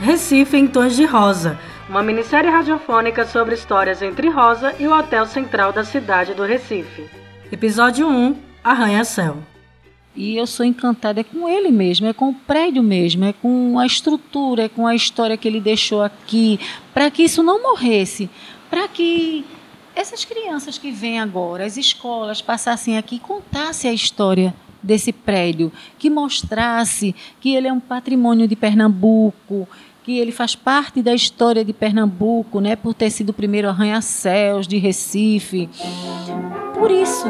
Recife em Tons de Rosa, uma minissérie radiofônica sobre histórias entre Rosa e o Hotel Central da cidade do Recife. Episódio 1 Arranha-Céu. E eu sou encantada é com ele mesmo, é com o prédio mesmo, é com a estrutura, é com a história que ele deixou aqui, para que isso não morresse, para que essas crianças que vêm agora, as escolas, passassem aqui e contassem a história desse prédio, que mostrasse que ele é um patrimônio de Pernambuco, que ele faz parte da história de Pernambuco, né, por ter sido o primeiro arranha-céus de Recife. Por isso.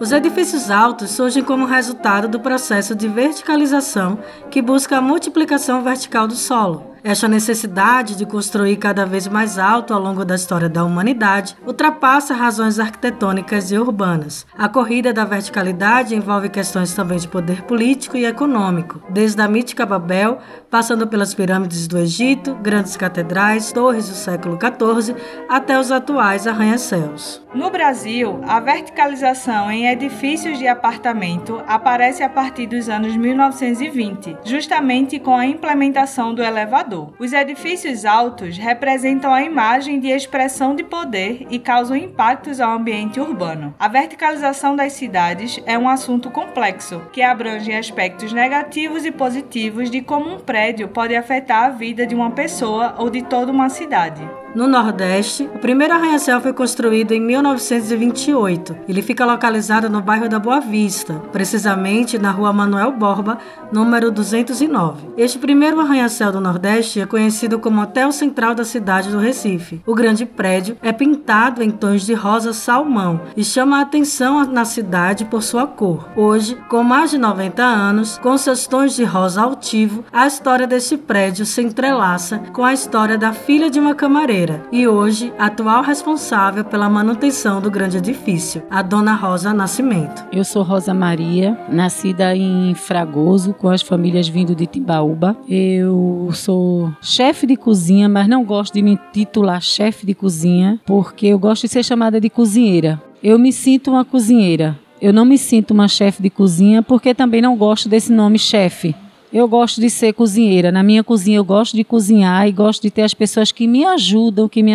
Os edifícios altos surgem como resultado do processo de verticalização que busca a multiplicação vertical do solo. Esta necessidade de construir cada vez mais alto ao longo da história da humanidade ultrapassa razões arquitetônicas e urbanas. A corrida da verticalidade envolve questões também de poder político e econômico, desde a mítica Babel, passando pelas pirâmides do Egito, grandes catedrais, torres do século XIV, até os atuais arranha-céus. No Brasil, a verticalização em edifícios de apartamento aparece a partir dos anos 1920, justamente com a implementação do elevador os edifícios altos representam a imagem de expressão de poder e causam impactos ao ambiente urbano. A verticalização das cidades é um assunto complexo, que abrange aspectos negativos e positivos de como um prédio pode afetar a vida de uma pessoa ou de toda uma cidade. No Nordeste, o primeiro arranha-céu foi construído em 1928. Ele fica localizado no bairro da Boa Vista, precisamente na rua Manuel Borba, número 209. Este primeiro arranha-céu do Nordeste é conhecido como Hotel Central da cidade do Recife. O grande prédio é pintado em tons de rosa salmão e chama a atenção na cidade por sua cor. Hoje, com mais de 90 anos, com seus tons de rosa altivo, a história deste prédio se entrelaça com a história da filha de uma camareira e hoje atual responsável pela manutenção do grande edifício, a Dona Rosa Nascimento. Eu sou Rosa Maria, nascida em Fragoso, com as famílias vindo de Timbaúba. Eu sou chefe de cozinha, mas não gosto de me titular chefe de cozinha, porque eu gosto de ser chamada de cozinheira. Eu me sinto uma cozinheira. Eu não me sinto uma chefe de cozinha porque também não gosto desse nome chefe. Eu gosto de ser cozinheira. Na minha cozinha eu gosto de cozinhar e gosto de ter as pessoas que me ajudam, que me,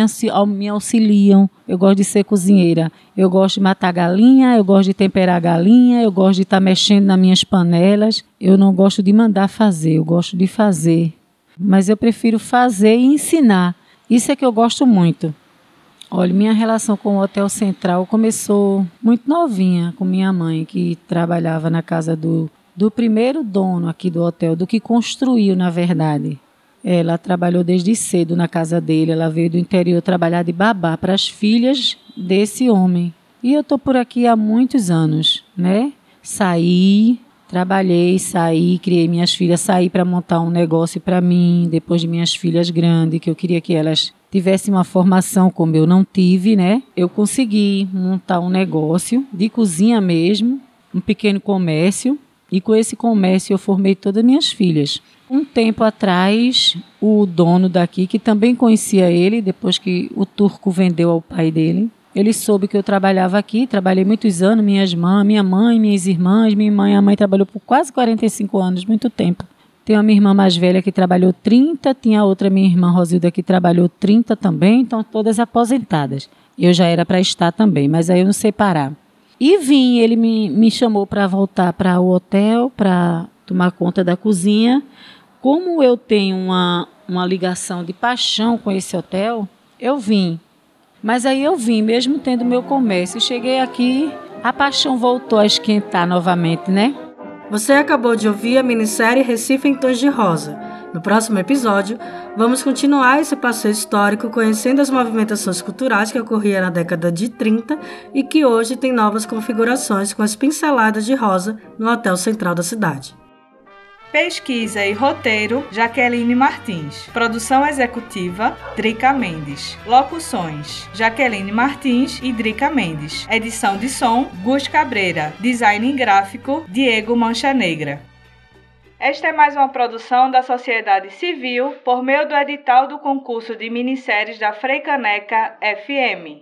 auxiliam. Eu gosto de ser cozinheira. Eu gosto de matar galinha, eu gosto de temperar galinha, eu gosto de estar tá mexendo nas minhas panelas. Eu não gosto de mandar fazer, eu gosto de fazer. Mas eu prefiro fazer e ensinar. Isso é que eu gosto muito. Olha, minha relação com o Hotel Central começou muito novinha com minha mãe, que trabalhava na casa do do primeiro dono aqui do hotel, do que construiu, na verdade. Ela trabalhou desde cedo na casa dele, ela veio do interior trabalhar de babá para as filhas desse homem. E eu tô por aqui há muitos anos, né? Saí, trabalhei, saí, criei minhas filhas, saí para montar um negócio para mim, depois de minhas filhas grandes, que eu queria que elas tivessem uma formação como eu não tive, né? Eu consegui montar um negócio de cozinha mesmo, um pequeno comércio e com esse comércio eu formei todas minhas filhas. Um tempo atrás, o dono daqui, que também conhecia ele, depois que o turco vendeu ao pai dele, ele soube que eu trabalhava aqui, trabalhei muitos anos, minhas mães, minha mãe, minhas irmãs, minha mãe, a mãe trabalhou por quase 45 anos, muito tempo. Tem uma minha irmã mais velha que trabalhou 30, tinha outra minha irmã Rosilda que trabalhou 30 também, então todas aposentadas. Eu já era para estar também, mas aí eu não sei parar. E vim, ele me, me chamou para voltar para o hotel, para tomar conta da cozinha. Como eu tenho uma, uma ligação de paixão com esse hotel, eu vim. Mas aí eu vim, mesmo tendo meu comércio. Cheguei aqui, a paixão voltou a esquentar novamente, né? Você acabou de ouvir a minissérie Recife em Tons de Rosa. No próximo episódio, vamos continuar esse passeio histórico conhecendo as movimentações culturais que ocorriam na década de 30 e que hoje tem novas configurações com as pinceladas de rosa no Hotel Central da cidade. Pesquisa e roteiro: Jaqueline Martins. Produção executiva: Drica Mendes. Locuções: Jaqueline Martins e Drica Mendes. Edição de som: Gus Cabreira. Design gráfico: Diego Mancha Negra. Esta é mais uma produção da sociedade civil por meio do edital do concurso de minisséries da Freicaneca FM.